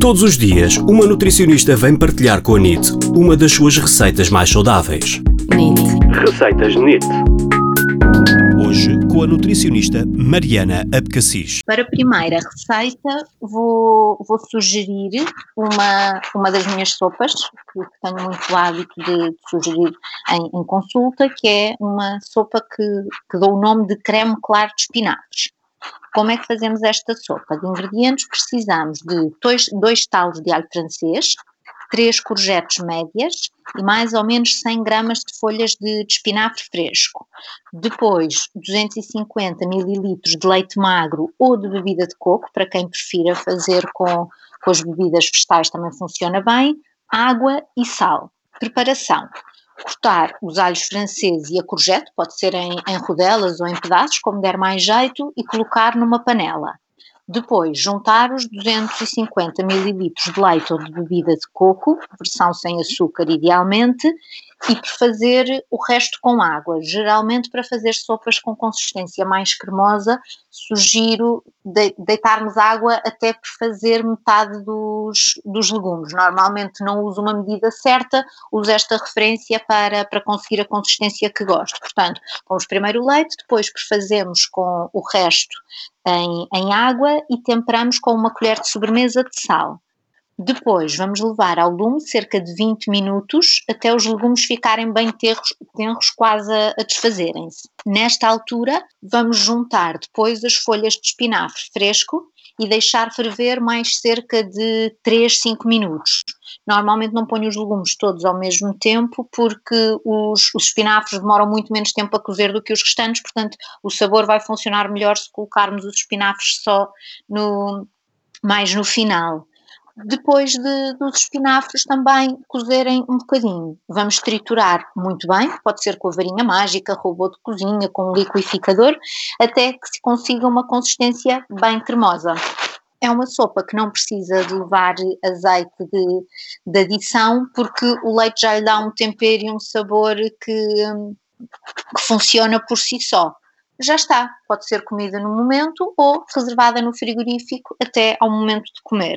Todos os dias, uma nutricionista vem partilhar com a NIT uma das suas receitas mais saudáveis. NIT. Receitas NIT. Hoje, com a nutricionista Mariana Abcacis. Para a primeira receita, vou, vou sugerir uma, uma das minhas sopas, que tenho muito hábito de, de sugerir em, em, consulta, que é uma sopa que, que dou o nome de creme claro de espinafres. Como é que fazemos esta sopa? De ingredientes precisamos de dois, dois talos de alho francês, três courgettes médias e mais ou menos 100 gramas de folhas de, de espinafre fresco. Depois, 250 mililitros de leite magro ou de bebida de coco, para quem prefira fazer com, com as bebidas vegetais também funciona bem, água e sal. Preparação cortar os alhos franceses e a courgette, pode ser em, em rodelas ou em pedaços, como der mais jeito, e colocar numa panela. Depois, juntar os 250 ml de leite ou de bebida de coco, versão sem açúcar idealmente, e por fazer o resto com água. Geralmente, para fazer sopas com consistência mais cremosa, sugiro de, deitarmos água até por fazer metade dos, dos legumes. Normalmente não uso uma medida certa, uso esta referência para, para conseguir a consistência que gosto. Portanto, pomos primeiro o leite, depois prefazemos com o resto em, em água e temperamos com uma colher de sobremesa de sal. Depois vamos levar ao lume cerca de 20 minutos até os legumes ficarem bem tenros, tenros quase a, a desfazerem-se. Nesta altura vamos juntar depois as folhas de espinafre fresco e deixar ferver mais cerca de 3, 5 minutos. Normalmente não ponho os legumes todos ao mesmo tempo porque os, os espinafres demoram muito menos tempo a cozer do que os restantes, portanto o sabor vai funcionar melhor se colocarmos os espinafres só no, mais no final. Depois de, dos espinafres também cozerem um bocadinho. Vamos triturar muito bem, pode ser com a varinha mágica, robô de cozinha, com um liquidificador, até que se consiga uma consistência bem cremosa. É uma sopa que não precisa de levar azeite de, de adição, porque o leite já lhe dá um tempero e um sabor que, que funciona por si só já está. Pode ser comida no momento ou reservada no frigorífico até ao momento de comer.